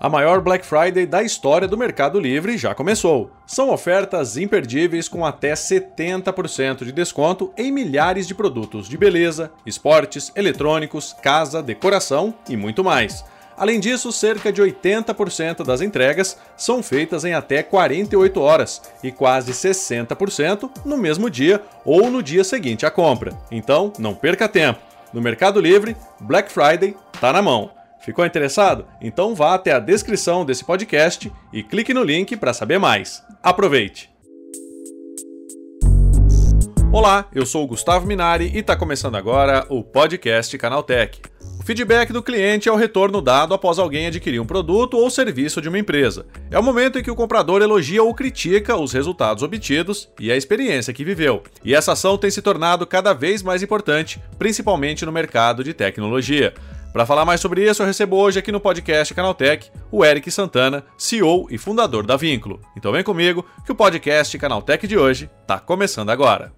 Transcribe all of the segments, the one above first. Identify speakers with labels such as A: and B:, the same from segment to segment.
A: A maior Black Friday da história do Mercado Livre já começou. São ofertas imperdíveis com até 70% de desconto em milhares de produtos de beleza, esportes, eletrônicos, casa, decoração e muito mais. Além disso, cerca de 80% das entregas são feitas em até 48 horas e quase 60% no mesmo dia ou no dia seguinte à compra. Então, não perca tempo. No Mercado Livre, Black Friday está na mão. Ficou interessado? Então vá até a descrição desse podcast e clique no link para saber mais. Aproveite! Olá, eu sou o Gustavo Minari e está começando agora o podcast Canaltech. O feedback do cliente é o retorno dado após alguém adquirir um produto ou serviço de uma empresa. É o momento em que o comprador elogia ou critica os resultados obtidos e a experiência que viveu. E essa ação tem se tornado cada vez mais importante, principalmente no mercado de tecnologia. Para falar mais sobre isso, eu recebo hoje aqui no podcast Canaltech o Eric Santana, CEO e fundador da Vínculo. Então vem comigo que o podcast Canaltech de hoje está começando agora.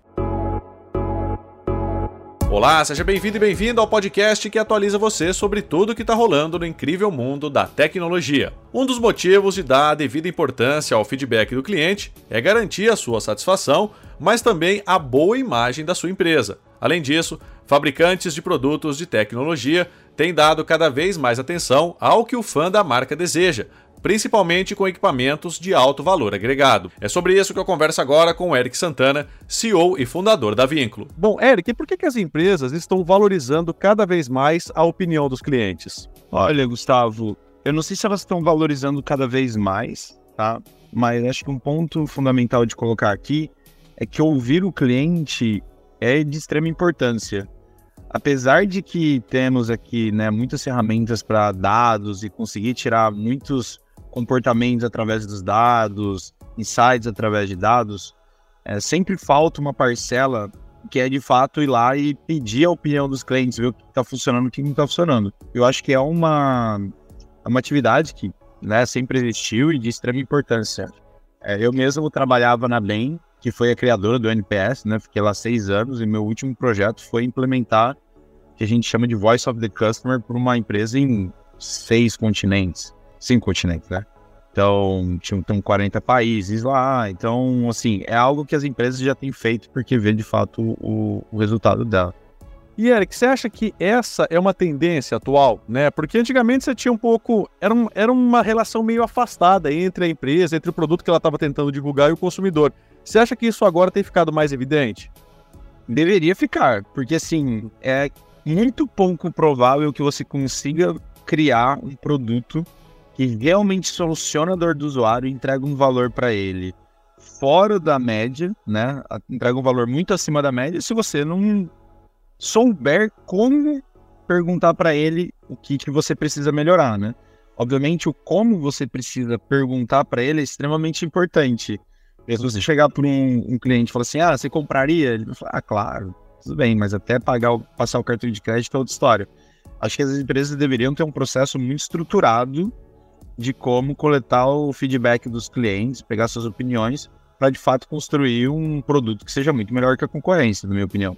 A: Olá, seja bem-vindo e bem-vindo ao podcast que atualiza você sobre tudo que está rolando no incrível mundo da tecnologia. Um dos motivos de dar a devida importância ao feedback do cliente é garantir a sua satisfação, mas também a boa imagem da sua empresa. Além disso, fabricantes de produtos de tecnologia têm dado cada vez mais atenção ao que o fã da marca deseja, principalmente com equipamentos de alto valor agregado. É sobre isso que eu converso agora com o Eric Santana, CEO e fundador da Vínculo.
B: Bom, Eric, e por que, que as empresas estão valorizando cada vez mais a opinião dos clientes?
C: Olha, Gustavo, eu não sei se elas estão valorizando cada vez mais, tá? Mas acho que um ponto fundamental de colocar aqui é que ouvir o cliente é de extrema importância. Apesar de que temos aqui né, muitas ferramentas para dados e conseguir tirar muitos comportamentos através dos dados, insights através de dados, é, sempre falta uma parcela que é de fato ir lá e pedir a opinião dos clientes, ver o que está funcionando e o que não está funcionando. Eu acho que é uma, é uma atividade que né, sempre existiu e de extrema importância. É, eu mesmo trabalhava na BEM que foi a criadora do NPS, né? Fiquei lá seis anos e meu último projeto foi implementar o que a gente chama de Voice of the Customer para uma empresa em seis continentes, cinco continentes, né? Então, tinham, 40 países lá. Então, assim, é algo que as empresas já têm feito porque vê de fato o, o resultado dela.
B: E Eric, você acha que essa é uma tendência atual, né? Porque antigamente você tinha um pouco. Era, um, era uma relação meio afastada entre a empresa, entre o produto que ela estava tentando divulgar e o consumidor. Você acha que isso agora tem ficado mais evidente?
C: Deveria ficar, porque assim, é muito pouco provável que você consiga criar um produto que realmente soluciona a dor do usuário e entrega um valor para ele fora da média, né? Entrega um valor muito acima da média se você não souber como perguntar para ele o que, que você precisa melhorar, né? Obviamente, o como você precisa perguntar para ele é extremamente importante. Se você chegar para um, um, cliente e falar assim, ah, você compraria? Ele vai falar, ah, claro, tudo bem, mas até pagar, passar o cartão de crédito é outra história. Acho que as empresas deveriam ter um processo muito estruturado de como coletar o feedback dos clientes, pegar suas opiniões, para de fato construir um produto que seja muito melhor que a concorrência, na minha opinião.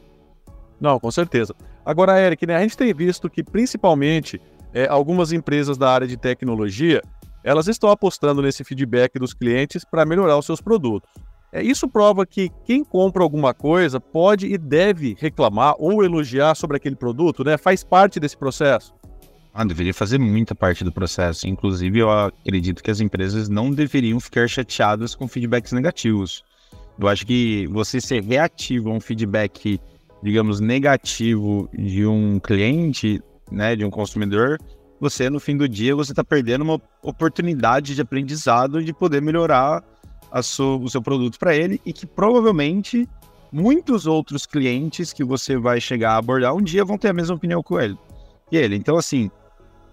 B: Não, com certeza. Agora, Eric, né, a gente tem visto que principalmente é, algumas empresas da área de tecnologia elas estão apostando nesse feedback dos clientes para melhorar os seus produtos. É, isso prova que quem compra alguma coisa pode e deve reclamar ou elogiar sobre aquele produto, né? Faz parte desse processo.
C: Ah, deveria fazer muita parte do processo. Inclusive, eu acredito que as empresas não deveriam ficar chateadas com feedbacks negativos. Eu acho que você ser reativo a um feedback, digamos, negativo de um cliente, né, de um consumidor, você no fim do dia você está perdendo uma oportunidade de aprendizado de poder melhorar o seu produto para ele e que provavelmente muitos outros clientes que você vai chegar a abordar um dia vão ter a mesma opinião com ele. E ele, então assim,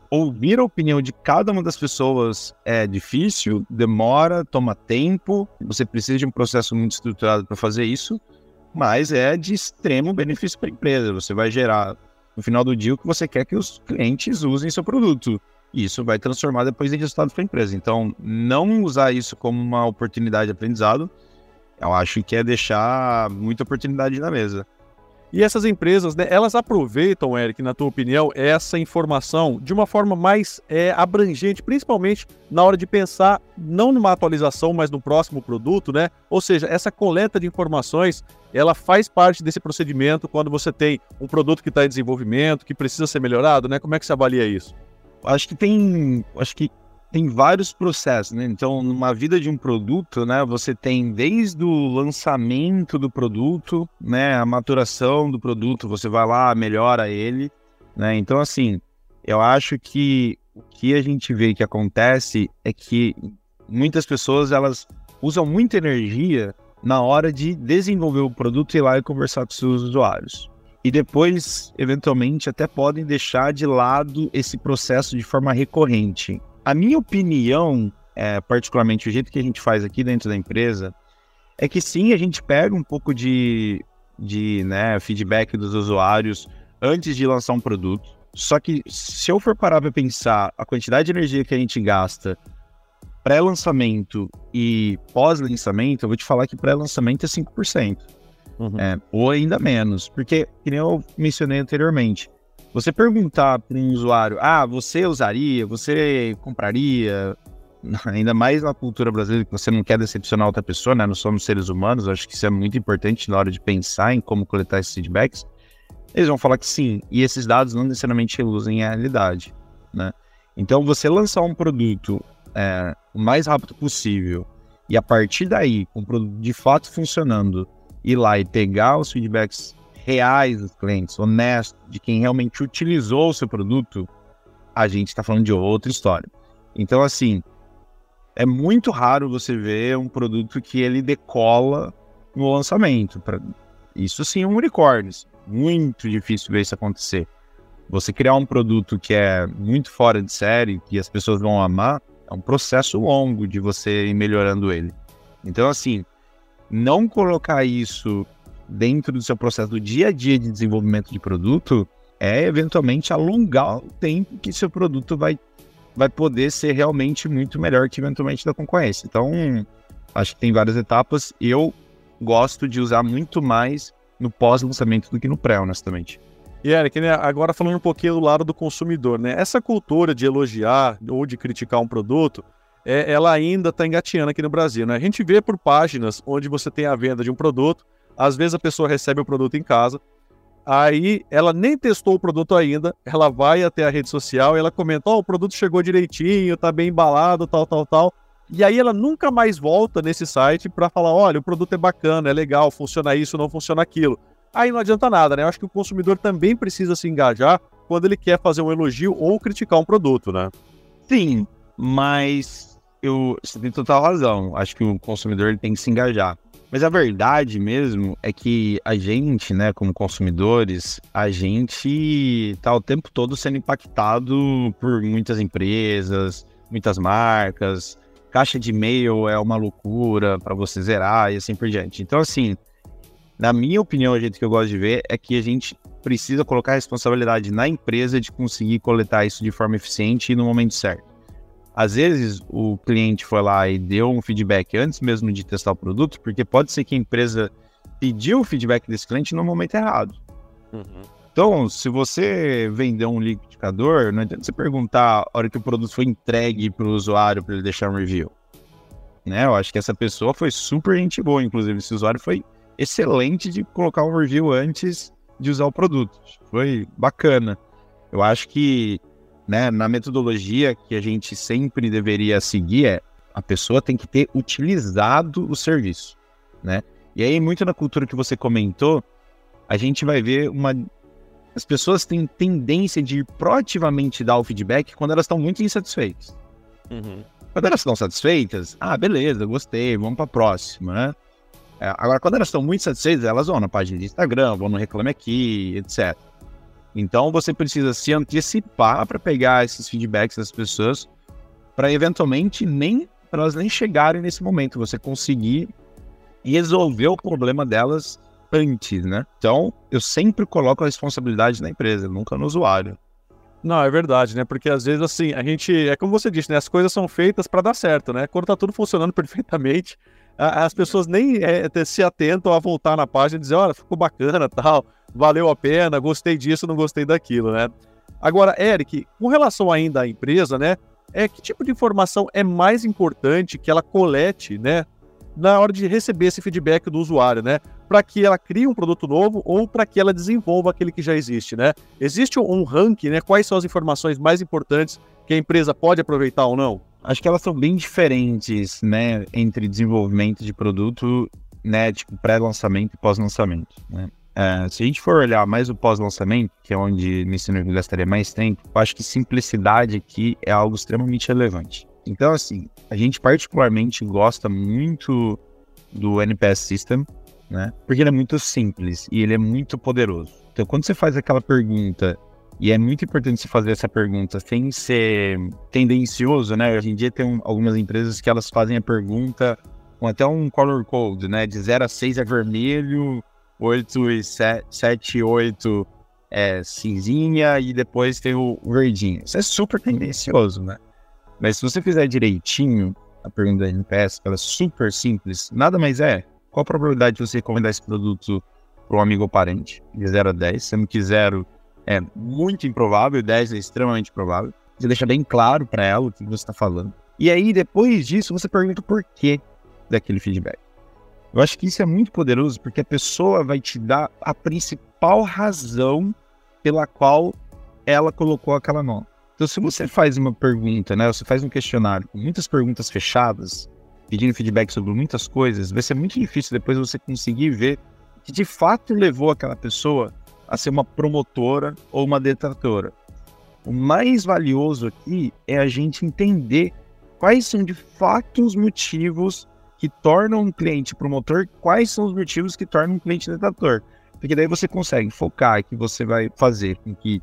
C: ouvir a opinião de cada uma das pessoas é difícil, demora, toma tempo, você precisa de um processo muito estruturado para fazer isso, mas é de extremo benefício para a empresa. Você vai gerar no final do dia o que você quer que os clientes usem seu produto. E isso vai transformar depois em resultado para a empresa. Então, não usar isso como uma oportunidade de aprendizado, eu acho que é deixar muita oportunidade na mesa.
A: E essas empresas, né, elas aproveitam, Eric, na tua opinião, essa informação de uma forma mais é, abrangente, principalmente na hora de pensar não numa atualização, mas no próximo produto, né? Ou seja, essa coleta de informações, ela faz parte desse procedimento quando você tem um produto que está em desenvolvimento, que precisa ser melhorado, né? Como é que você avalia isso?
C: Acho que tem, acho que tem vários processos, né? Então, numa vida de um produto, né, você tem desde o lançamento do produto, né, a maturação do produto, você vai lá, melhora ele, né? Então, assim, eu acho que o que a gente vê que acontece é que muitas pessoas elas usam muita energia na hora de desenvolver o produto e ir lá e conversar com seus usuários. E depois, eventualmente, até podem deixar de lado esse processo de forma recorrente. A minha opinião, é, particularmente o jeito que a gente faz aqui dentro da empresa, é que sim, a gente pega um pouco de, de né, feedback dos usuários antes de lançar um produto. Só que se eu for parar para pensar a quantidade de energia que a gente gasta pré-lançamento e pós-lançamento, eu vou te falar que pré-lançamento é 5%. Uhum. É, ou ainda menos. Porque, como eu mencionei anteriormente, você perguntar para um usuário, ah, você usaria, você compraria, ainda mais na cultura brasileira, que você não quer decepcionar outra pessoa, né? Não somos seres humanos, acho que isso é muito importante na hora de pensar em como coletar esses feedbacks. Eles vão falar que sim, e esses dados não necessariamente reluzem a realidade, né? Então, você lançar um produto é, o mais rápido possível e a partir daí, com o produto de fato funcionando, ir lá e pegar os feedbacks reais dos clientes, honestos, de quem realmente utilizou o seu produto, a gente está falando de outra história. Então, assim, é muito raro você ver um produto que ele decola no lançamento. Pra... Isso sim é um unicórnio. Muito difícil ver isso acontecer. Você criar um produto que é muito fora de série, que as pessoas vão amar, é um processo longo de você ir melhorando ele. Então, assim, não colocar isso dentro do seu processo do dia a dia de desenvolvimento de produto é eventualmente alongar o tempo que seu produto vai, vai poder ser realmente muito melhor que eventualmente da concorrência. Então, acho que tem várias etapas. Eu gosto de usar muito mais no pós-lançamento do que no pré, honestamente.
A: E Eric, né, agora falando um pouquinho do lado do consumidor, né? Essa cultura de elogiar ou de criticar um produto, é, ela ainda está engatinhando aqui no Brasil, né? A gente vê por páginas onde você tem a venda de um produto, às vezes a pessoa recebe o produto em casa, aí ela nem testou o produto ainda, ela vai até a rede social e ela comenta: Ó, oh, o produto chegou direitinho, tá bem embalado, tal, tal, tal. E aí ela nunca mais volta nesse site para falar: olha, o produto é bacana, é legal, funciona isso, não funciona aquilo. Aí não adianta nada, né? Eu acho que o consumidor também precisa se engajar quando ele quer fazer um elogio ou criticar um produto, né?
C: Sim, mas eu, você tem total razão. Acho que o consumidor tem que se engajar. Mas a verdade mesmo é que a gente, né, como consumidores, a gente tá o tempo todo sendo impactado por muitas empresas, muitas marcas. Caixa de e-mail é uma loucura para você zerar e assim por diante. Então, assim, na minha opinião, o jeito que eu gosto de ver é que a gente precisa colocar a responsabilidade na empresa de conseguir coletar isso de forma eficiente e no momento certo. Às vezes o cliente foi lá e deu um feedback antes mesmo de testar o produto, porque pode ser que a empresa pediu o feedback desse cliente no momento errado. Uhum. Então, se você vender um liquidificador, não adianta você perguntar a hora que o produto foi entregue para o usuário para ele deixar um review. Né? Eu acho que essa pessoa foi super gente boa, inclusive esse usuário foi excelente de colocar um review antes de usar o produto. Foi bacana. Eu acho que né, na metodologia que a gente sempre deveria seguir é a pessoa tem que ter utilizado o serviço, né? E aí, muito na cultura que você comentou, a gente vai ver uma. As pessoas têm tendência de proativamente dar o feedback quando elas estão muito insatisfeitas. Uhum. Quando elas estão satisfeitas, ah, beleza, gostei, vamos para a próxima, né? É, agora, quando elas estão muito satisfeitas, elas vão na página de Instagram, vão no Reclame Aqui, etc. Então você precisa se antecipar para pegar esses feedbacks das pessoas, para eventualmente nem para elas nem chegarem nesse momento, você conseguir resolver o problema delas antes, né? Então, eu sempre coloco a responsabilidade na empresa, nunca no usuário.
A: Não, é verdade, né? Porque às vezes, assim, a gente. É como você disse, né? As coisas são feitas para dar certo, né? Quando tá tudo funcionando perfeitamente,
B: as pessoas nem é, se atentam a voltar na página e dizer, olha, ficou bacana, tal, valeu a pena, gostei disso, não gostei daquilo, né? Agora, Eric, com relação ainda à empresa, né? É que tipo de informação é mais importante que ela colete, né? Na hora de receber esse feedback do usuário, né? Para que ela crie um produto novo ou para que ela desenvolva aquele que já existe, né? Existe um ranking, né? Quais são as informações mais importantes que a empresa pode aproveitar ou não?
C: Acho que elas são bem diferentes, né? Entre desenvolvimento de produto, né? Tipo pré-lançamento e pós-lançamento, né? É, se a gente for olhar mais o pós-lançamento, que é onde me ensino que gastaria mais tempo, eu acho que simplicidade aqui é algo extremamente relevante. Então, assim, a gente particularmente gosta muito do NPS System, né? Porque ele é muito simples e ele é muito poderoso. Então, quando você faz aquela pergunta, e é muito importante você fazer essa pergunta sem ser tendencioso, né? Hoje em dia tem um, algumas empresas que elas fazem a pergunta com até um color code, né? De 0 a 6 é vermelho, 8 e 7, 8 é cinzinha e depois tem o verdinho. Isso é super tendencioso, né? Mas se você fizer direitinho a pergunta da NPS, ela é super simples, nada mais é. Qual a probabilidade de você recomendar esse produto para um amigo ou parente? De 0 a 10, sendo que 0 é muito improvável, 10 é extremamente provável. Você deixa bem claro para ela o que você está falando. E aí, depois disso, você pergunta o porquê daquele feedback. Eu acho que isso é muito poderoso porque a pessoa vai te dar a principal razão pela qual ela colocou aquela nota. Então, se você faz uma pergunta, né, você faz um questionário com muitas perguntas fechadas, pedindo feedback sobre muitas coisas, vai ser muito difícil depois você conseguir ver que de fato levou aquela pessoa a ser uma promotora ou uma detratora. O mais valioso aqui é a gente entender quais são de fato os motivos que tornam um cliente promotor, quais são os motivos que tornam um cliente detrator. Porque daí você consegue focar que você vai fazer com que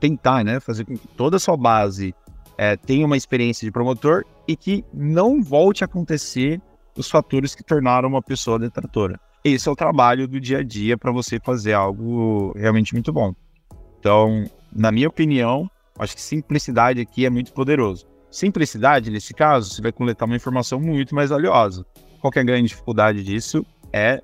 C: tentar, né, fazer com que toda a sua base é, tenha uma experiência de promotor e que não volte a acontecer os fatores que tornaram uma pessoa detratora. Esse é o trabalho do dia a dia para você fazer algo realmente muito bom. Então, na minha opinião, acho que simplicidade aqui é muito poderoso. Simplicidade, nesse caso, você vai coletar uma informação muito mais valiosa. Qual é a grande dificuldade disso? É,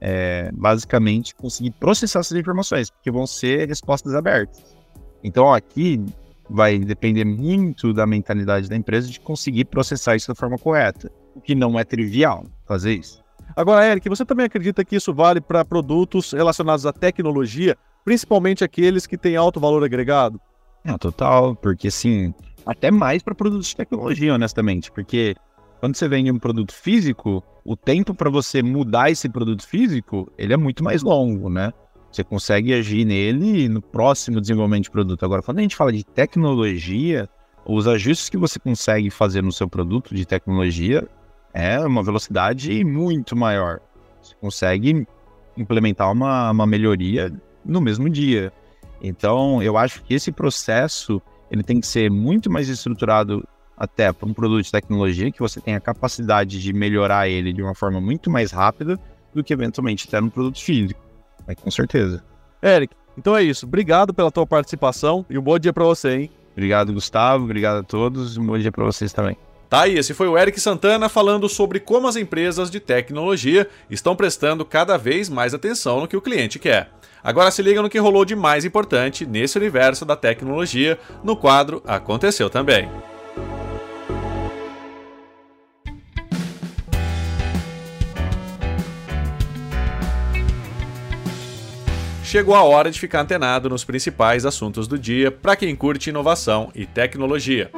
C: é basicamente conseguir processar essas informações, porque vão ser respostas abertas. Então aqui vai depender muito da mentalidade da empresa de conseguir processar isso da forma correta, o que não é trivial fazer isso.
B: Agora, Eric, você também acredita que isso vale para produtos relacionados à tecnologia, principalmente aqueles que têm alto valor agregado?
C: É, total, porque assim, até mais para produtos de tecnologia, honestamente, porque quando você vende um produto físico, o tempo para você mudar esse produto físico, ele é muito mais longo, né? Você consegue agir nele no próximo desenvolvimento de produto. Agora, quando a gente fala de tecnologia, os ajustes que você consegue fazer no seu produto de tecnologia é uma velocidade muito maior. Você consegue implementar uma, uma melhoria no mesmo dia. Então, eu acho que esse processo ele tem que ser muito mais estruturado até para um produto de tecnologia que você tem a capacidade de melhorar ele de uma forma muito mais rápida do que eventualmente até no produto físico. É, com certeza.
B: Eric, então é isso. Obrigado pela tua participação e um bom dia para você, hein?
C: Obrigado, Gustavo. Obrigado a todos. Um bom dia para vocês também.
A: Tá aí, esse foi o Eric Santana falando sobre como as empresas de tecnologia estão prestando cada vez mais atenção no que o cliente quer. Agora se liga no que rolou de mais importante nesse universo da tecnologia no quadro Aconteceu Também. Chegou a hora de ficar antenado nos principais assuntos do dia para quem curte inovação e tecnologia.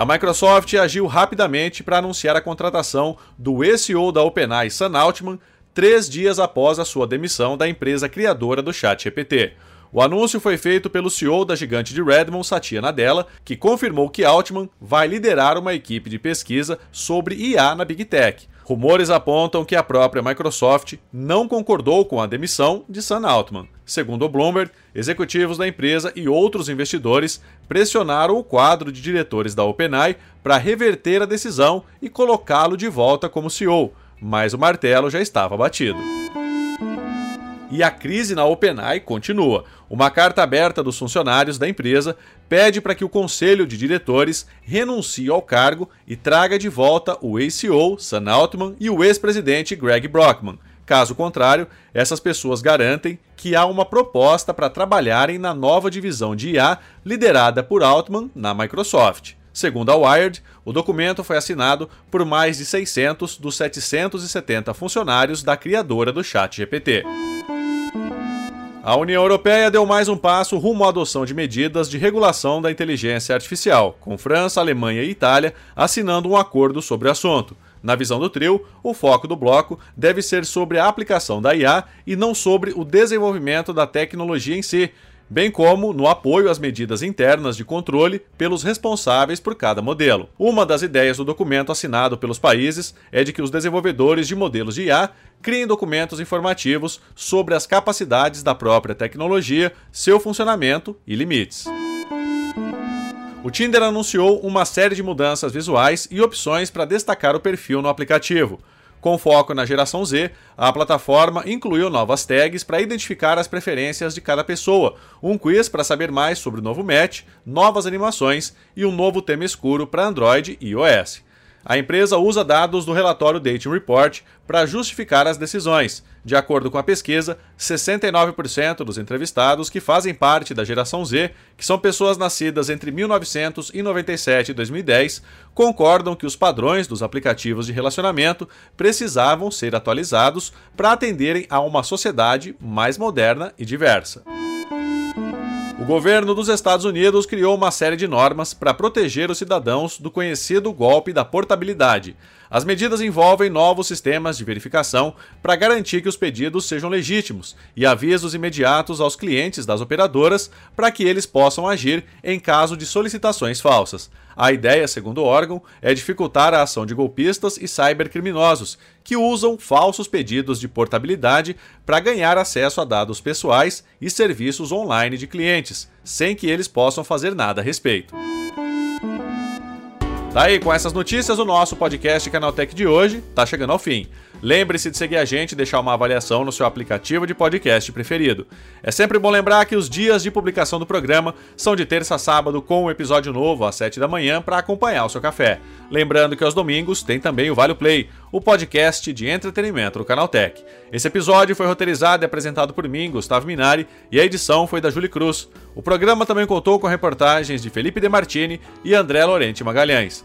A: A Microsoft agiu rapidamente para anunciar a contratação do SEO da OpenAI, Sam Altman, três dias após a sua demissão da empresa criadora do ChatGPT. O anúncio foi feito pelo CEO da gigante de Redmond, Satya Nadella, que confirmou que Altman vai liderar uma equipe de pesquisa sobre IA na Big Tech. Rumores apontam que a própria Microsoft não concordou com a demissão de Sam Altman. Segundo o Bloomberg, executivos da empresa e outros investidores pressionaram o quadro de diretores da OpenAI para reverter a decisão e colocá-lo de volta como CEO, mas o martelo já estava batido. E a crise na OpenAI continua. Uma carta aberta dos funcionários da empresa pede para que o conselho de diretores renuncie ao cargo e traga de volta o ACO, Sam Altman, e o ex-presidente Greg Brockman. Caso contrário, essas pessoas garantem que há uma proposta para trabalharem na nova divisão de IA liderada por Altman na Microsoft. Segundo a Wired, o documento foi assinado por mais de 600 dos 770 funcionários da criadora do ChatGPT. A União Europeia deu mais um passo rumo à adoção de medidas de regulação da inteligência artificial, com França, Alemanha e Itália assinando um acordo sobre o assunto. Na visão do trio, o foco do bloco deve ser sobre a aplicação da IA e não sobre o desenvolvimento da tecnologia em si, bem como no apoio às medidas internas de controle pelos responsáveis por cada modelo. Uma das ideias do documento assinado pelos países é de que os desenvolvedores de modelos de IA criem documentos informativos sobre as capacidades da própria tecnologia, seu funcionamento e limites. O Tinder anunciou uma série de mudanças visuais e opções para destacar o perfil no aplicativo. Com foco na geração Z, a plataforma incluiu novas tags para identificar as preferências de cada pessoa, um quiz para saber mais sobre o novo match, novas animações e um novo tema escuro para Android e iOS. A empresa usa dados do relatório Dating Report para justificar as decisões. De acordo com a pesquisa, 69% dos entrevistados que fazem parte da geração Z, que são pessoas nascidas entre 1997 e 2010, concordam que os padrões dos aplicativos de relacionamento precisavam ser atualizados para atenderem a uma sociedade mais moderna e diversa. O governo dos Estados Unidos criou uma série de normas para proteger os cidadãos do conhecido golpe da portabilidade. As medidas envolvem novos sistemas de verificação para garantir que os pedidos sejam legítimos e avisos imediatos aos clientes das operadoras para que eles possam agir em caso de solicitações falsas. A ideia, segundo o órgão, é dificultar a ação de golpistas e cybercriminosos que usam falsos pedidos de portabilidade para ganhar acesso a dados pessoais e serviços online de clientes, sem que eles possam fazer nada a respeito. Tá aí, com essas notícias, o nosso podcast Canaltech de hoje tá chegando ao fim. Lembre-se de seguir a gente e deixar uma avaliação no seu aplicativo de podcast preferido. É sempre bom lembrar que os dias de publicação do programa são de terça a sábado, com um episódio novo às 7 da manhã para acompanhar o seu café. Lembrando que aos domingos tem também o Vale Play, o podcast de entretenimento do Canaltech. Esse episódio foi roteirizado e apresentado por mim, Gustavo Minari, e a edição foi da Julie Cruz. O programa também contou com reportagens de Felipe Demartini e André Lorente Magalhães.